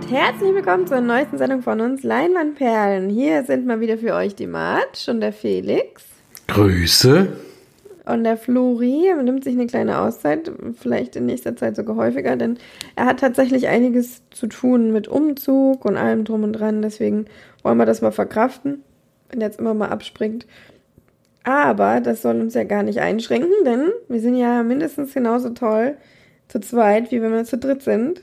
und herzlich willkommen zur neuesten Sendung von uns Leinwandperlen. Hier sind mal wieder für euch die Matsch und der Felix. Grüße. Und der Flori nimmt sich eine kleine Auszeit, vielleicht in nächster Zeit sogar häufiger, denn er hat tatsächlich einiges zu tun mit Umzug und allem drum und dran. Deswegen wollen wir das mal verkraften, wenn er jetzt immer mal abspringt. Aber das soll uns ja gar nicht einschränken, denn wir sind ja mindestens genauso toll zu zweit, wie wenn wir zu dritt sind.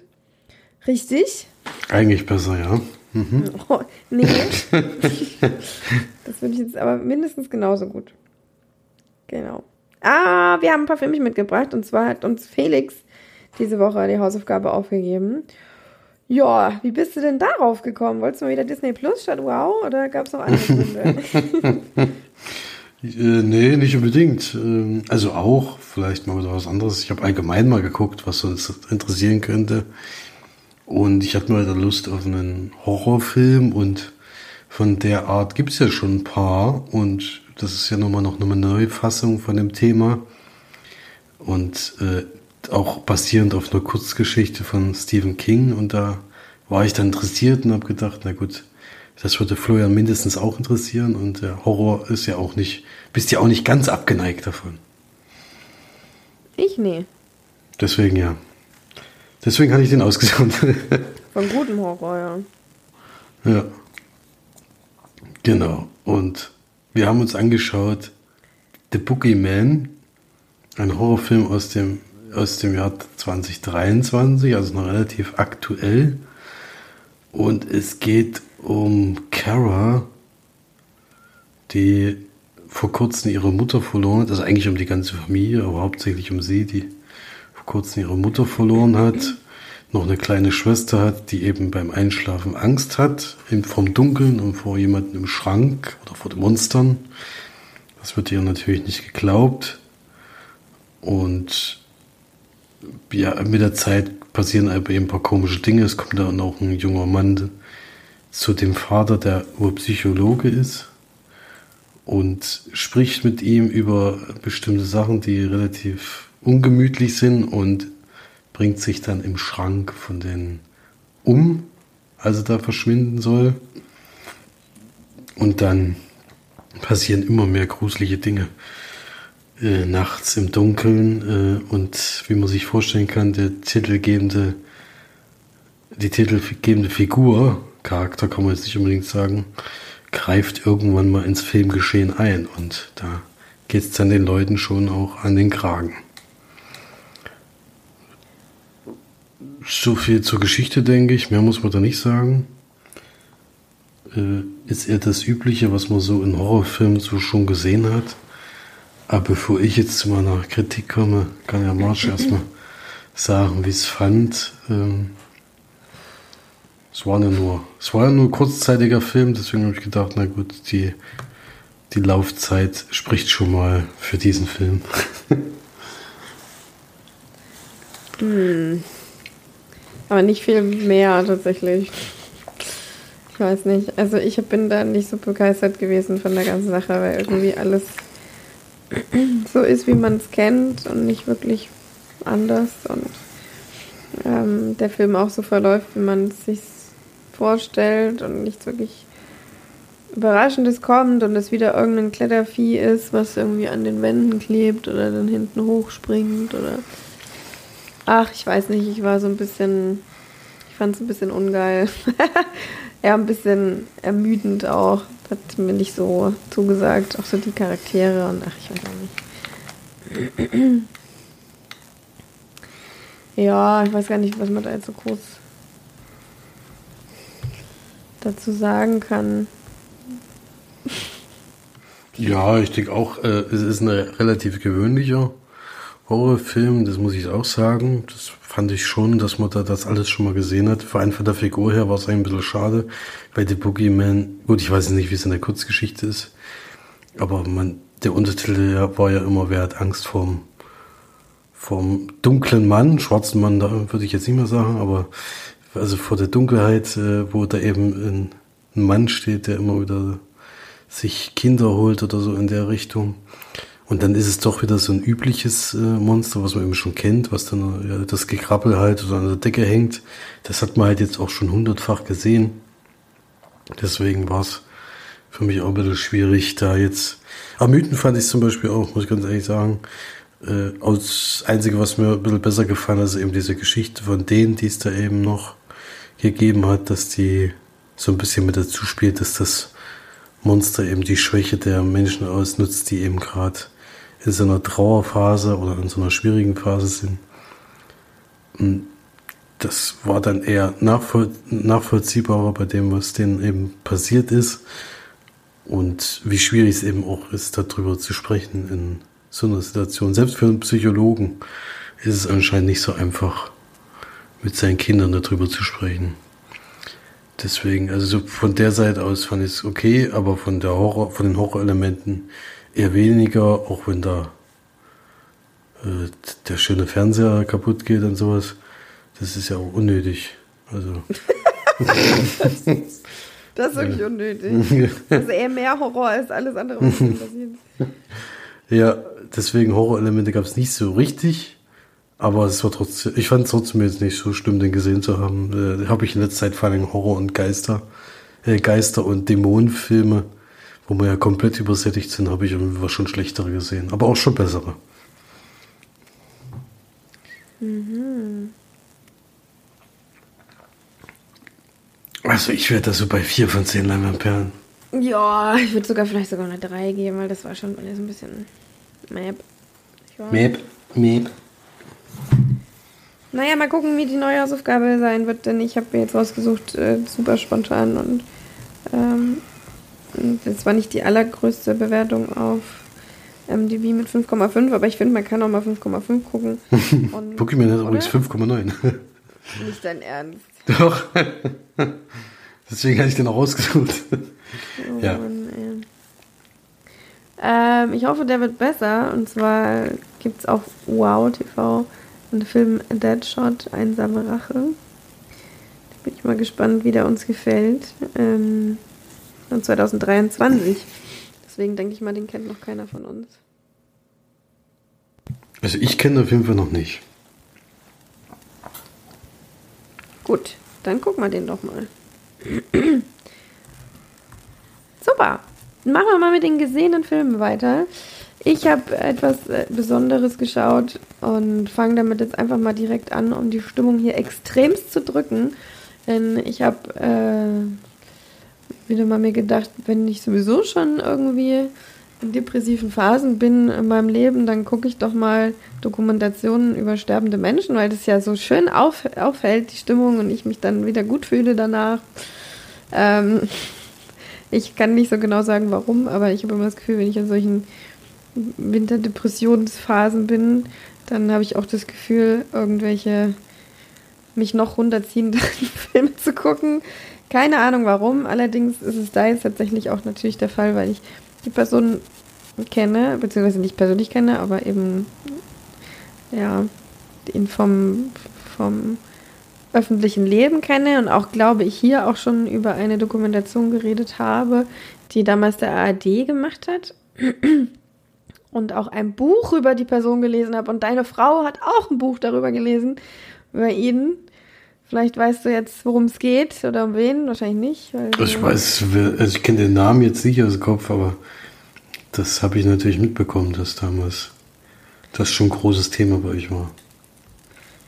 Richtig? Eigentlich besser, ja. Mhm. Oh, nee. das finde ich jetzt aber mindestens genauso gut. Genau. Ah, wir haben ein paar Filme mitgebracht und zwar hat uns Felix diese Woche die Hausaufgabe aufgegeben. Ja, wie bist du denn darauf gekommen? Wolltest du mal wieder Disney Plus statt Wow oder gab es noch andere Gründe? äh, nee, nicht unbedingt. Ähm, also auch, vielleicht mal wieder was anderes. Ich habe allgemein mal geguckt, was uns interessieren könnte. Und ich hatte mal da Lust auf einen Horrorfilm und von der Art gibt es ja schon ein paar und das ist ja nochmal noch eine Neufassung von dem Thema und äh, auch basierend auf einer Kurzgeschichte von Stephen King und da war ich dann interessiert und habe gedacht, na gut, das würde Florian mindestens auch interessieren und der Horror ist ja auch nicht, bist ja auch nicht ganz abgeneigt davon. Ich nee. Deswegen ja. Deswegen hatte ich den ausgesucht. Von gutem Horror, ja. Ja. Genau. Und wir haben uns angeschaut The Boogeyman, ein Horrorfilm aus dem, aus dem Jahr 2023, also noch relativ aktuell. Und es geht um Kara, die vor kurzem ihre Mutter verloren hat, also eigentlich um die ganze Familie, aber hauptsächlich um sie, die kurzem ihre Mutter verloren hat, noch eine kleine Schwester hat, die eben beim Einschlafen Angst hat, vom Dunkeln und vor jemandem im Schrank oder vor den Monstern. Das wird ihr natürlich nicht geglaubt. Und ja, mit der Zeit passieren aber eben ein paar komische Dinge. Es kommt dann auch ein junger Mann zu dem Vater, der wohl Psychologe ist und spricht mit ihm über bestimmte Sachen, die relativ ungemütlich sind und bringt sich dann im Schrank von denen um, als er da verschwinden soll. Und dann passieren immer mehr gruselige Dinge. Äh, nachts im Dunkeln äh, und wie man sich vorstellen kann, der titelgebende, die titelgebende Figur, Charakter kann man jetzt nicht unbedingt sagen, greift irgendwann mal ins Filmgeschehen ein und da geht es dann den Leuten schon auch an den Kragen. So viel zur Geschichte, denke ich. Mehr muss man da nicht sagen. Äh, ist eher das Übliche, was man so in Horrorfilmen so schon gesehen hat. Aber bevor ich jetzt zu meiner Kritik komme, kann ja Marsch erstmal sagen, wie es fand. Ähm, es war ja nur, es war ja nur ein kurzzeitiger Film, deswegen habe ich gedacht, na gut, die, die Laufzeit spricht schon mal für diesen Film. hm. Aber nicht viel mehr tatsächlich. Ich weiß nicht. Also ich bin da nicht so begeistert gewesen von der ganzen Sache, weil irgendwie alles so ist, wie man es kennt und nicht wirklich anders und ähm, der Film auch so verläuft, wie man es sich vorstellt und nichts wirklich Überraschendes kommt und es wieder irgendein Klettervieh ist, was irgendwie an den Wänden klebt oder dann hinten hochspringt oder Ach, ich weiß nicht, ich war so ein bisschen, ich fand es ein bisschen ungeil. ja, ein bisschen ermüdend auch. Hat mir nicht so zugesagt. Auch so die Charaktere und ach, ich weiß auch nicht. ja, ich weiß gar nicht, was man da jetzt so groß dazu sagen kann. Ja, ich denke auch, äh, es ist ein relativ gewöhnlicher Horrorfilm, das muss ich auch sagen. Das fand ich schon, dass man da das alles schon mal gesehen hat. Vor allem von der Figur her war es ein bisschen schade. Bei The Boogeyman, gut, ich weiß nicht, wie es in der Kurzgeschichte ist, aber man, der Untertitel war ja immer, wer hat Angst vorm, vorm dunklen Mann, schwarzen Mann, da würde ich jetzt nicht mehr sagen, aber also vor der Dunkelheit, äh, wo da eben ein, ein Mann steht, der immer wieder sich Kinder holt oder so in der Richtung. Und dann ist es doch wieder so ein übliches äh, Monster, was man eben schon kennt, was dann ja, das Gekrabbel halt oder an der Decke hängt. Das hat man halt jetzt auch schon hundertfach gesehen. Deswegen war es für mich auch ein bisschen schwierig, da jetzt. Aber Mythen fand ich zum Beispiel auch, muss ich ganz ehrlich sagen. Äh, das Einzige, was mir ein bisschen besser gefallen hat, ist eben diese Geschichte von denen, die es da eben noch gegeben hat, dass die so ein bisschen mit dazu spielt, dass das Monster eben die Schwäche der Menschen ausnutzt, die eben gerade in so einer Trauerphase oder in so einer schwierigen Phase sind. Und das war dann eher nachvoll nachvollziehbarer bei dem, was denen eben passiert ist. Und wie schwierig es eben auch ist, darüber zu sprechen in so einer Situation. Selbst für einen Psychologen ist es anscheinend nicht so einfach, mit seinen Kindern darüber zu sprechen. Deswegen, also so von der Seite aus fand ich es okay, aber von der Horror, von den Horrorelementen eher weniger, auch wenn da äh, der schöne Fernseher kaputt geht und sowas. Das ist ja auch unnötig. Also. das ist wirklich unnötig. Das ist eher mehr Horror als alles andere, was passiert. Ja, deswegen Horrorelemente gab es nicht so richtig. Aber es war trotzdem, ich fand es trotzdem jetzt nicht so schlimm, den gesehen zu haben. Äh, habe ich in letzter Zeit vor allem Horror- und Geister, äh, Geister- und Dämonenfilme, wo wir ja komplett übersättigt sind, habe ich irgendwie schon schlechtere gesehen. Aber auch schon bessere. Mhm. Also ich werde da so bei vier von zehn Leinwandperlen. Ja, ich würde sogar vielleicht sogar eine 3 geben, weil das war schon alles ein bisschen Map. Map, Map. Naja, mal gucken, wie die neue Hausaufgabe sein wird, denn ich habe mir jetzt rausgesucht, äh, super spontan und ähm, das war nicht die allergrößte Bewertung auf MDB mit 5,5, aber ich finde, man kann auch mal 5,5 gucken. Pokémon hat übrigens 5,9. Nicht dein Ernst. Doch. Deswegen hatte ich den auch rausgesucht. Oh, ja. Mann, ähm, ich hoffe, der wird besser. Und zwar gibt es auf Wow TV einen Film Deadshot, Einsame Rache. Da bin ich mal gespannt, wie der uns gefällt. Ähm, 2023. Deswegen denke ich mal, den kennt noch keiner von uns. Also ich kenne auf jeden Fall noch nicht. Gut, dann gucken wir den doch mal. Super. Machen wir mal mit den gesehenen Filmen weiter. Ich habe etwas äh, Besonderes geschaut und fange damit jetzt einfach mal direkt an, um die Stimmung hier extremst zu drücken. Denn ich habe äh, wieder mal mir gedacht, wenn ich sowieso schon irgendwie in depressiven Phasen bin in meinem Leben, dann gucke ich doch mal Dokumentationen über sterbende Menschen, weil das ja so schön auf, auffällt, die Stimmung, und ich mich dann wieder gut fühle danach. Ähm, ich kann nicht so genau sagen, warum, aber ich habe immer das Gefühl, wenn ich in solchen Winterdepressionsphasen bin, dann habe ich auch das Gefühl, irgendwelche mich noch runterziehenden Filme zu gucken. Keine Ahnung warum, allerdings ist es da jetzt tatsächlich auch natürlich der Fall, weil ich die Person kenne, beziehungsweise nicht persönlich kenne, aber eben ja, ihn vom, vom öffentlichen Leben kenne und auch, glaube ich, hier auch schon über eine Dokumentation geredet habe, die damals der ARD gemacht hat. Und auch ein Buch über die Person gelesen habe. Und deine Frau hat auch ein Buch darüber gelesen, über ihn. Vielleicht weißt du jetzt, worum es geht oder um wen, wahrscheinlich nicht. ich weiß, also ich kenne den Namen jetzt nicht aus dem Kopf, aber das habe ich natürlich mitbekommen, dass damals das schon ein großes Thema bei euch war.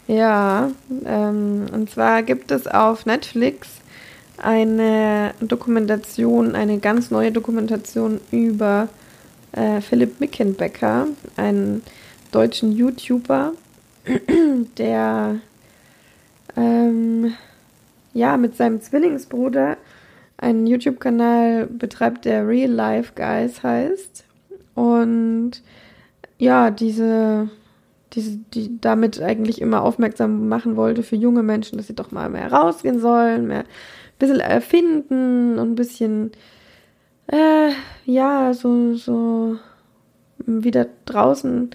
Ja, ähm, und zwar gibt es auf Netflix eine Dokumentation, eine ganz neue Dokumentation über äh, Philipp Mickenbecker, einen deutschen YouTuber, der ähm, ja mit seinem Zwillingsbruder einen YouTube-Kanal betreibt, der Real Life Guys heißt. Und ja, diese die, die damit eigentlich immer aufmerksam machen wollte für junge Menschen, dass sie doch mal mehr rausgehen sollen, mehr ein bisschen erfinden und ein bisschen, äh, ja, so, so wieder draußen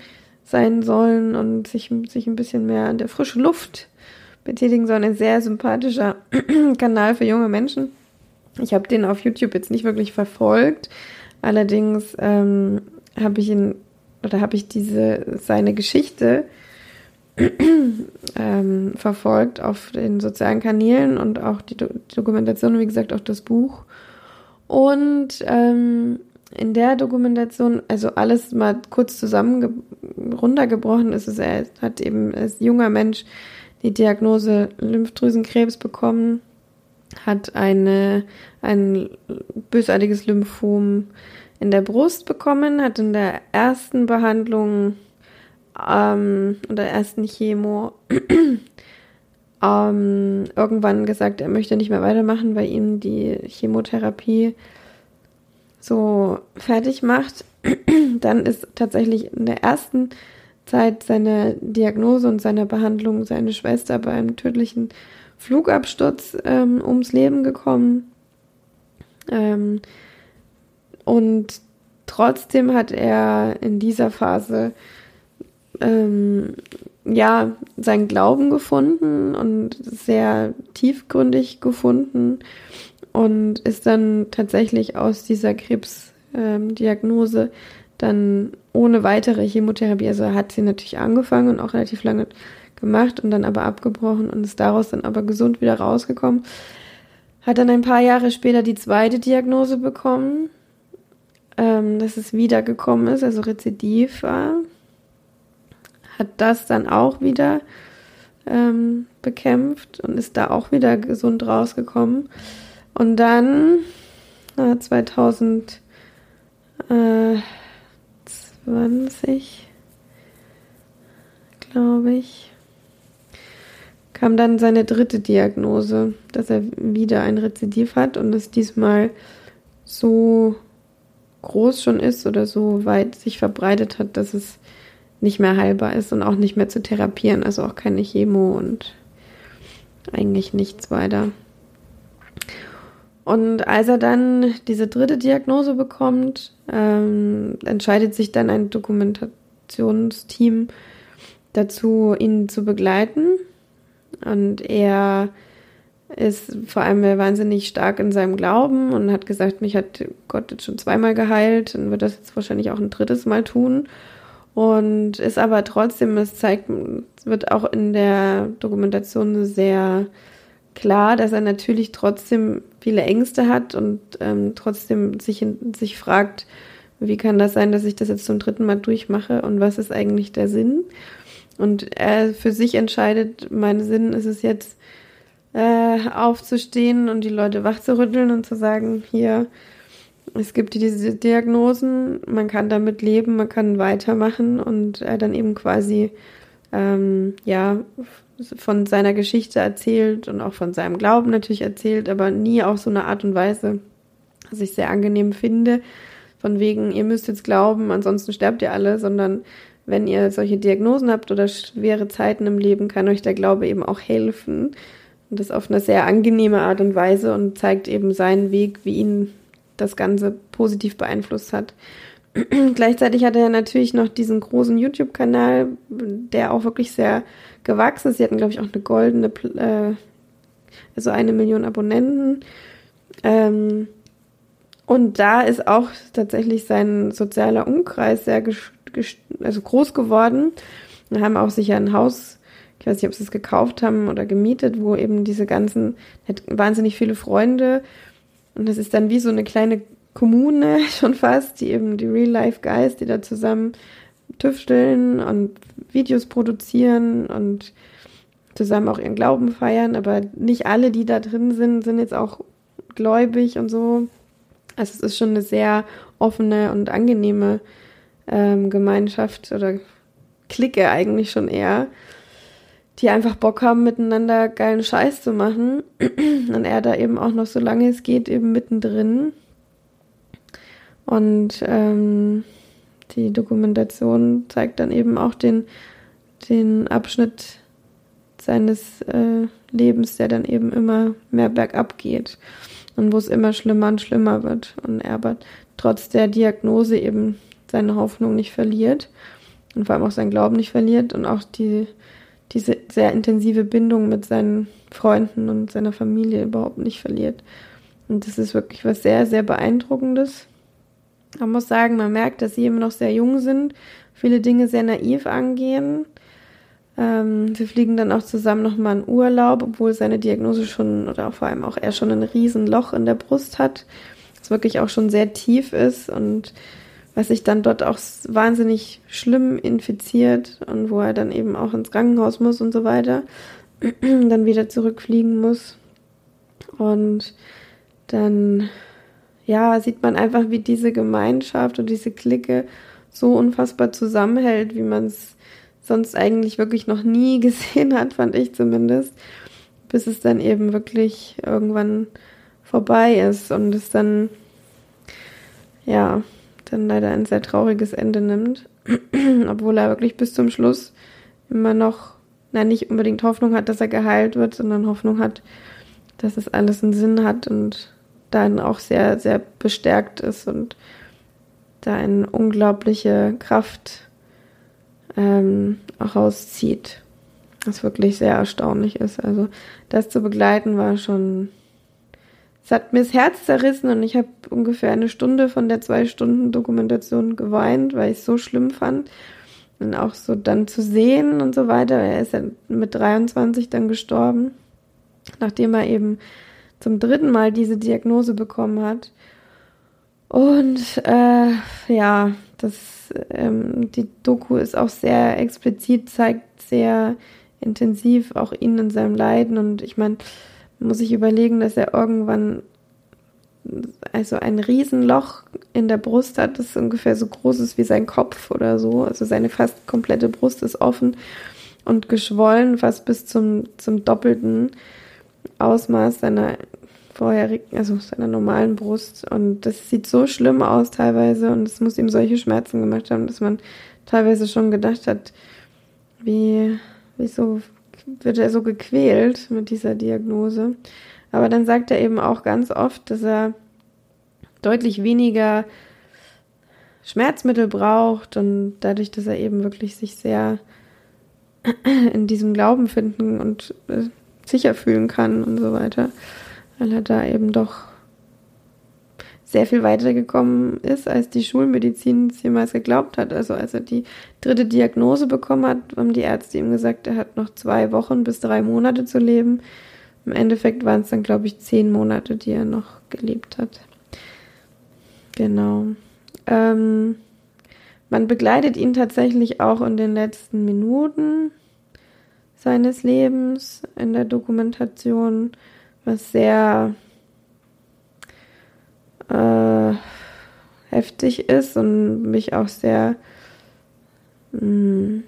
sein sollen und sich, sich ein bisschen mehr an der frischen Luft betätigen sollen. Ein sehr sympathischer Kanal für junge Menschen. Ich habe den auf YouTube jetzt nicht wirklich verfolgt. Allerdings ähm, habe ich ihn oder habe ich diese seine Geschichte ähm, verfolgt auf den sozialen Kanälen und auch die, Do Dokumentation, wie gesagt, auch das Buch. Und ähm, in der Dokumentation, also alles mal kurz zusammen runtergebrochen ist es, er hat eben als junger Mensch die Diagnose Lymphdrüsenkrebs bekommen, hat eine, ein bösartiges Lymphom in der Brust bekommen, hat in der ersten Behandlung ähm, oder ersten Chemo ähm, irgendwann gesagt, er möchte nicht mehr weitermachen, weil ihm die Chemotherapie so fertig macht. Dann ist tatsächlich in der ersten Zeit seiner Diagnose und seiner Behandlung seine Schwester bei einem tödlichen Flugabsturz ähm, ums Leben gekommen. Ähm, und trotzdem hat er in dieser Phase ähm, ja seinen Glauben gefunden und sehr tiefgründig gefunden und ist dann tatsächlich aus dieser Krebsdiagnose ähm, dann ohne weitere Chemotherapie, also hat sie natürlich angefangen und auch relativ lange gemacht und dann aber abgebrochen und ist daraus dann aber gesund wieder rausgekommen. Hat dann ein paar Jahre später die zweite Diagnose bekommen, ähm, dass es wiedergekommen ist, also Rezidiv war hat das dann auch wieder ähm, bekämpft und ist da auch wieder gesund rausgekommen. Und dann äh, 2020, glaube ich, kam dann seine dritte Diagnose, dass er wieder ein Rezidiv hat und es diesmal so groß schon ist oder so weit sich verbreitet hat, dass es nicht mehr heilbar ist und auch nicht mehr zu therapieren, also auch keine Chemo und eigentlich nichts weiter. Und als er dann diese dritte Diagnose bekommt, ähm, entscheidet sich dann ein Dokumentationsteam dazu, ihn zu begleiten. Und er ist vor allem wahnsinnig stark in seinem Glauben und hat gesagt, mich hat Gott jetzt schon zweimal geheilt und wird das jetzt wahrscheinlich auch ein drittes Mal tun. Und ist aber trotzdem, es zeigt, wird auch in der Dokumentation sehr klar, dass er natürlich trotzdem viele Ängste hat und ähm, trotzdem sich, sich fragt, wie kann das sein, dass ich das jetzt zum dritten Mal durchmache und was ist eigentlich der Sinn? Und er für sich entscheidet, mein Sinn ist es jetzt, äh, aufzustehen und die Leute wachzurütteln und zu sagen, hier, es gibt diese Diagnosen, man kann damit leben, man kann weitermachen und dann eben quasi ähm, ja von seiner Geschichte erzählt und auch von seinem Glauben natürlich erzählt, aber nie auf so eine Art und Weise, was ich sehr angenehm finde, von wegen, ihr müsst jetzt glauben, ansonsten sterbt ihr alle, sondern wenn ihr solche Diagnosen habt oder schwere Zeiten im Leben, kann euch der Glaube eben auch helfen. Und das auf eine sehr angenehme Art und Weise und zeigt eben seinen Weg, wie ihn das Ganze positiv beeinflusst hat. Gleichzeitig hat er natürlich noch diesen großen YouTube-Kanal, der auch wirklich sehr gewachsen ist. Sie hatten, glaube ich, auch eine goldene, äh, also eine Million Abonnenten. Ähm, und da ist auch tatsächlich sein sozialer Umkreis sehr also groß geworden. Wir haben auch sicher ein Haus, ich weiß nicht, ob sie es gekauft haben oder gemietet, wo eben diese ganzen, hat wahnsinnig viele Freunde und das ist dann wie so eine kleine Kommune schon fast, die eben die Real-Life-Guys, die da zusammen tüfteln und Videos produzieren und zusammen auch ihren Glauben feiern. Aber nicht alle, die da drin sind, sind jetzt auch gläubig und so. Also es ist schon eine sehr offene und angenehme ähm, Gemeinschaft oder Clique eigentlich schon eher die einfach Bock haben, miteinander geilen Scheiß zu machen. Und er da eben auch noch, solange es geht, eben mittendrin. Und ähm, die Dokumentation zeigt dann eben auch den, den Abschnitt seines äh, Lebens, der dann eben immer mehr bergab geht und wo es immer schlimmer und schlimmer wird. Und er aber trotz der Diagnose eben seine Hoffnung nicht verliert und vor allem auch seinen Glauben nicht verliert und auch die diese sehr intensive Bindung mit seinen Freunden und seiner Familie überhaupt nicht verliert. Und das ist wirklich was sehr, sehr beeindruckendes. Man muss sagen, man merkt, dass sie immer noch sehr jung sind, viele Dinge sehr naiv angehen. Ähm, sie fliegen dann auch zusammen nochmal in Urlaub, obwohl seine Diagnose schon, oder vor allem auch er schon ein Riesenloch in der Brust hat, das wirklich auch schon sehr tief ist und was sich dann dort auch wahnsinnig schlimm infiziert und wo er dann eben auch ins Krankenhaus muss und so weiter, dann wieder zurückfliegen muss. Und dann, ja, sieht man einfach, wie diese Gemeinschaft und diese Clique so unfassbar zusammenhält, wie man es sonst eigentlich wirklich noch nie gesehen hat, fand ich zumindest, bis es dann eben wirklich irgendwann vorbei ist und es dann, ja, dann leider ein sehr trauriges Ende nimmt, obwohl er wirklich bis zum Schluss immer noch, na, nicht unbedingt Hoffnung hat, dass er geheilt wird, sondern Hoffnung hat, dass es alles einen Sinn hat und dann auch sehr, sehr bestärkt ist und da eine unglaubliche Kraft ähm, rauszieht. Was wirklich sehr erstaunlich ist. Also das zu begleiten war schon. Es hat mir das Herz zerrissen und ich habe ungefähr eine Stunde von der zwei Stunden Dokumentation geweint, weil ich es so schlimm fand. Und auch so dann zu sehen und so weiter. Er ist ja mit 23 dann gestorben, nachdem er eben zum dritten Mal diese Diagnose bekommen hat. Und äh, ja, das, ähm, die Doku ist auch sehr explizit, zeigt sehr intensiv auch ihn in seinem Leiden. Und ich meine, muss ich überlegen, dass er irgendwann also ein Riesenloch in der Brust hat, das ungefähr so groß ist wie sein Kopf oder so. Also seine fast komplette Brust ist offen und geschwollen, fast bis zum, zum doppelten Ausmaß seiner vorherigen, also seiner normalen Brust. Und das sieht so schlimm aus teilweise und es muss ihm solche Schmerzen gemacht haben, dass man teilweise schon gedacht hat, wie, wieso wird er so gequält mit dieser Diagnose. Aber dann sagt er eben auch ganz oft, dass er deutlich weniger Schmerzmittel braucht und dadurch, dass er eben wirklich sich sehr in diesem Glauben finden und äh, sicher fühlen kann und so weiter, weil er da eben doch sehr viel weitergekommen ist, als die Schulmedizin es jemals geglaubt hat. Also als er die dritte Diagnose bekommen hat, haben die Ärzte ihm gesagt, er hat noch zwei Wochen bis drei Monate zu leben. Im Endeffekt waren es dann, glaube ich, zehn Monate, die er noch gelebt hat. Genau. Ähm, man begleitet ihn tatsächlich auch in den letzten Minuten seines Lebens in der Dokumentation, was sehr äh, heftig ist und mich auch sehr mh, mm,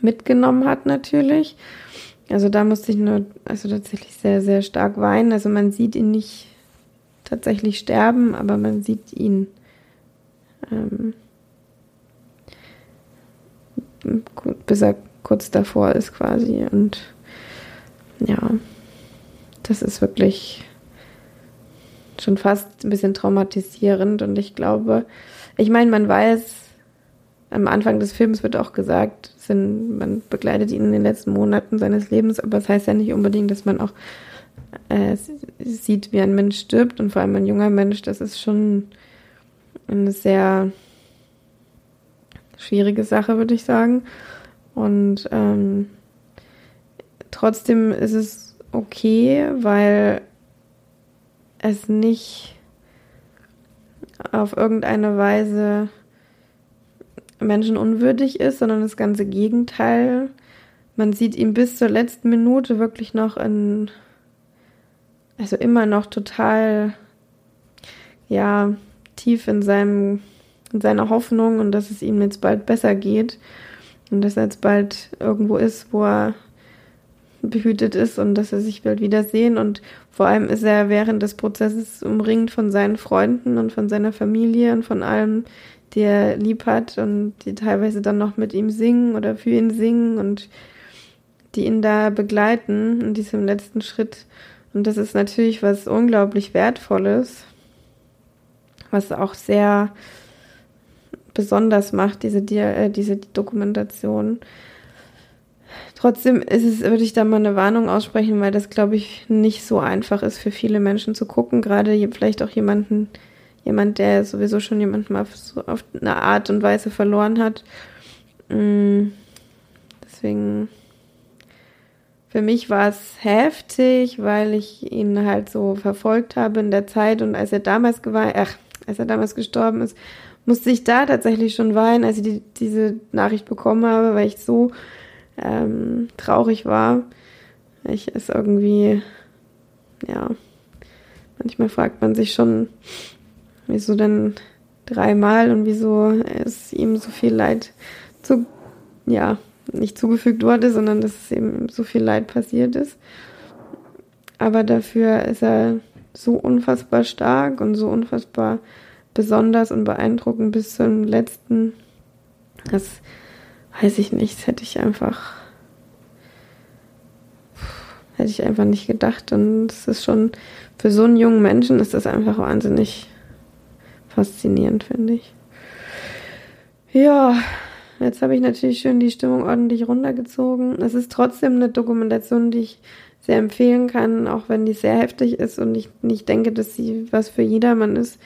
mitgenommen hat natürlich. Also da musste ich nur, also tatsächlich sehr, sehr stark weinen. Also man sieht ihn nicht tatsächlich sterben, aber man sieht ihn ähm, bis er kurz davor ist quasi. Und ja, das ist wirklich schon fast ein bisschen traumatisierend. Und ich glaube, ich meine, man weiß, am Anfang des Films wird auch gesagt, sind, man begleitet ihn in den letzten Monaten seines Lebens, aber das heißt ja nicht unbedingt, dass man auch äh, sieht, wie ein Mensch stirbt und vor allem ein junger Mensch, das ist schon eine sehr schwierige Sache, würde ich sagen. Und ähm, trotzdem ist es okay, weil es nicht auf irgendeine Weise menschenunwürdig ist, sondern das ganze Gegenteil. Man sieht ihn bis zur letzten Minute wirklich noch in, also immer noch total, ja, tief in seinem, in seiner Hoffnung und dass es ihm jetzt bald besser geht und dass er jetzt bald irgendwo ist, wo er behütet ist und dass er sich bald wiedersehen. Und vor allem ist er während des Prozesses umringt von seinen Freunden und von seiner Familie und von allem, die er lieb hat und die teilweise dann noch mit ihm singen oder für ihn singen und die ihn da begleiten in diesem letzten Schritt. Und das ist natürlich was unglaublich Wertvolles, was auch sehr besonders macht, diese, äh, diese Dokumentation. Trotzdem ist es, würde ich da mal eine Warnung aussprechen, weil das, glaube ich, nicht so einfach ist für viele Menschen zu gucken. Gerade vielleicht auch jemanden, jemand, der sowieso schon jemanden mal so auf eine Art und Weise verloren hat. Mm, deswegen, für mich war es heftig, weil ich ihn halt so verfolgt habe in der Zeit und als er damals ach, als er damals gestorben ist, musste ich da tatsächlich schon weinen, als ich die, diese Nachricht bekommen habe, weil ich so ähm, traurig war. Ich es irgendwie, ja, manchmal fragt man sich schon, wieso denn dreimal und wieso es ihm so viel Leid zu, ja, nicht zugefügt wurde, sondern dass es eben so viel Leid passiert ist. Aber dafür ist er so unfassbar stark und so unfassbar besonders und beeindruckend bis zum letzten. Das weiß ich nicht, das hätte ich einfach hätte ich einfach nicht gedacht und es ist schon für so einen jungen Menschen ist das einfach wahnsinnig faszinierend, finde ich. Ja, jetzt habe ich natürlich schön die Stimmung ordentlich runtergezogen. Es ist trotzdem eine Dokumentation, die ich sehr empfehlen kann, auch wenn die sehr heftig ist und ich nicht denke, dass sie was für jedermann ist.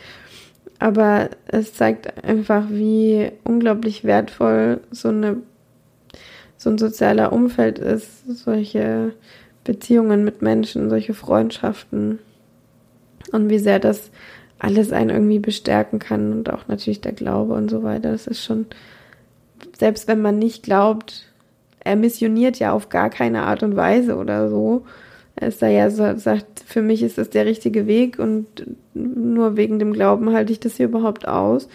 Aber es zeigt einfach, wie unglaublich wertvoll so eine so ein sozialer Umfeld ist, solche Beziehungen mit Menschen, solche Freundschaften und wie sehr das alles einen irgendwie bestärken kann und auch natürlich der Glaube und so weiter. Das ist schon, selbst wenn man nicht glaubt, er missioniert ja auf gar keine Art und Weise oder so. Er so, sagt, für mich ist das der richtige Weg und nur wegen dem Glauben halte ich das hier überhaupt aus.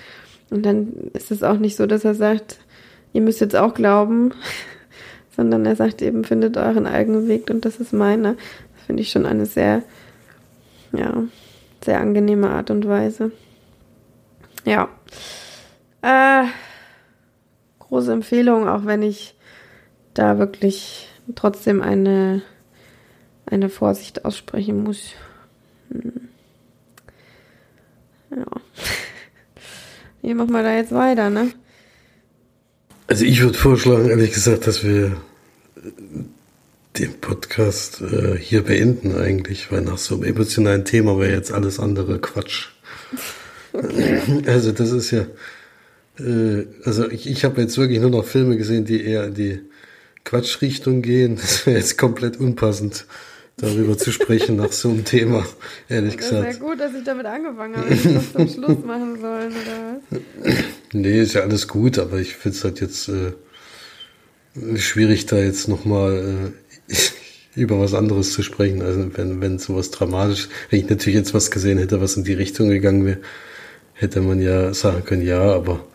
Und dann ist es auch nicht so, dass er sagt, ihr müsst jetzt auch glauben, sondern er sagt eben, findet euren eigenen Weg und das ist meine. Das finde ich schon eine sehr, ja, sehr angenehme Art und Weise. Ja. Äh, große Empfehlung, auch wenn ich da wirklich trotzdem eine, eine Vorsicht aussprechen muss. Hm. Ja. Wie machen wir da jetzt weiter, ne? Also ich würde vorschlagen, ehrlich gesagt, dass wir den Podcast äh, hier beenden eigentlich, weil nach so einem emotionalen Thema wäre jetzt alles andere Quatsch. Okay. Also das ist ja, äh, also ich, ich habe jetzt wirklich nur noch Filme gesehen, die eher in die Quatschrichtung gehen. Das wäre jetzt komplett unpassend, darüber zu sprechen nach so einem Thema, ehrlich das gesagt. Das wäre gut, dass ich damit angefangen habe, ich das zum Schluss machen sollen, oder was? Nee, ist ja alles gut, aber ich finde es halt jetzt äh, schwierig, da jetzt nochmal äh, über was anderes zu sprechen. Also wenn, wenn sowas dramatisch, wenn ich natürlich jetzt was gesehen hätte, was in die Richtung gegangen wäre, hätte man ja sagen können, ja, aber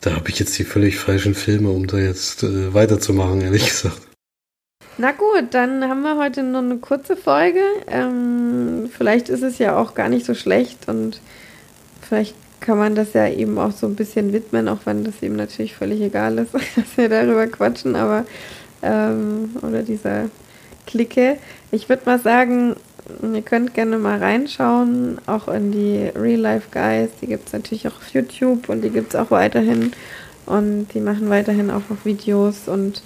da habe ich jetzt die völlig falschen Filme, um da jetzt äh, weiterzumachen, ehrlich gesagt. Na gut, dann haben wir heute nur eine kurze Folge. Ähm, vielleicht ist es ja auch gar nicht so schlecht und vielleicht kann man das ja eben auch so ein bisschen widmen, auch wenn das eben natürlich völlig egal ist, dass wir darüber quatschen, aber ähm, oder dieser Clique. Ich würde mal sagen, ihr könnt gerne mal reinschauen, auch in die Real Life Guys. Die gibt es natürlich auch auf YouTube und die gibt es auch weiterhin. Und die machen weiterhin auch noch Videos und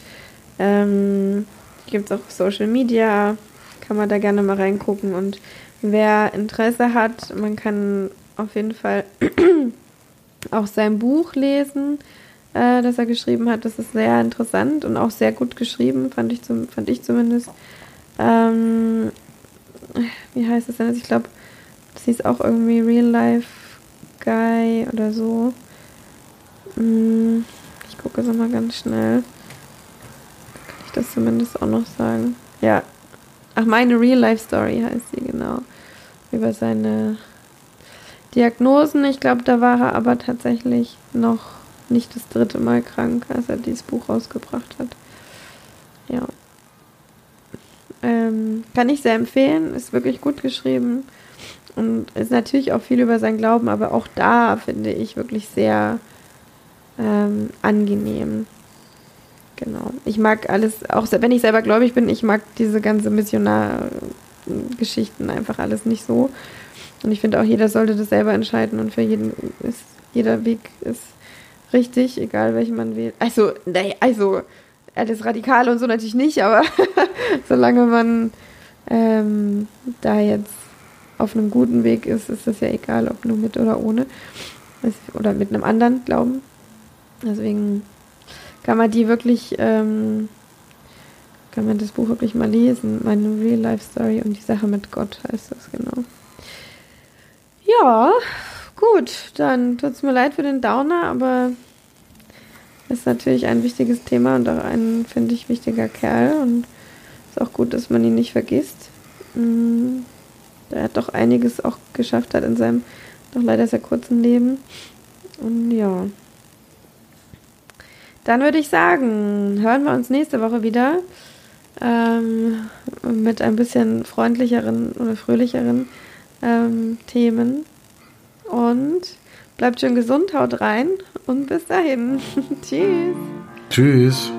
ähm, gibt es auch auf Social Media. Kann man da gerne mal reingucken. Und wer Interesse hat, man kann auf jeden Fall auch sein Buch lesen, äh, das er geschrieben hat. Das ist sehr interessant und auch sehr gut geschrieben, fand ich, zum, fand ich zumindest. Ähm, wie heißt es denn? Also ich glaube, das hieß auch irgendwie Real Life Guy oder so. Hm, ich gucke es nochmal ganz schnell. Ich das zumindest auch noch sagen? Ja. Ach, meine Real Life Story heißt sie, genau. Über seine Diagnosen. Ich glaube, da war er aber tatsächlich noch nicht das dritte Mal krank, als er dieses Buch rausgebracht hat. Ja. Ähm, kann ich sehr empfehlen, ist wirklich gut geschrieben und ist natürlich auch viel über sein Glauben, aber auch da finde ich wirklich sehr ähm, angenehm. Genau. Ich mag alles, auch wenn ich selber gläubig bin, ich mag diese ganze Missionar-Geschichten einfach alles nicht so. Und ich finde auch, jeder sollte das selber entscheiden und für jeden ist jeder Weg ist richtig, egal welchen man wählt. Also, nee, also alles radikal und so natürlich nicht, aber solange man ähm, da jetzt auf einem guten Weg ist, ist es ja egal, ob nur mit oder ohne. Oder mit einem anderen Glauben. Deswegen kann man die wirklich, ähm, kann man das Buch wirklich mal lesen. Meine Real Life Story und die Sache mit Gott heißt das genau. Ja, gut, dann tut es mir leid für den Downer, aber ist natürlich ein wichtiges Thema und auch ein, finde ich, wichtiger Kerl und ist auch gut, dass man ihn nicht vergisst. Mm, der hat doch einiges auch geschafft hat in seinem doch leider sehr kurzen Leben. Und ja. Dann würde ich sagen, hören wir uns nächste Woche wieder ähm, mit ein bisschen freundlicheren oder fröhlicheren ähm, Themen. Und bleibt schön gesund, haut rein und bis dahin. Tschüss. Tschüss.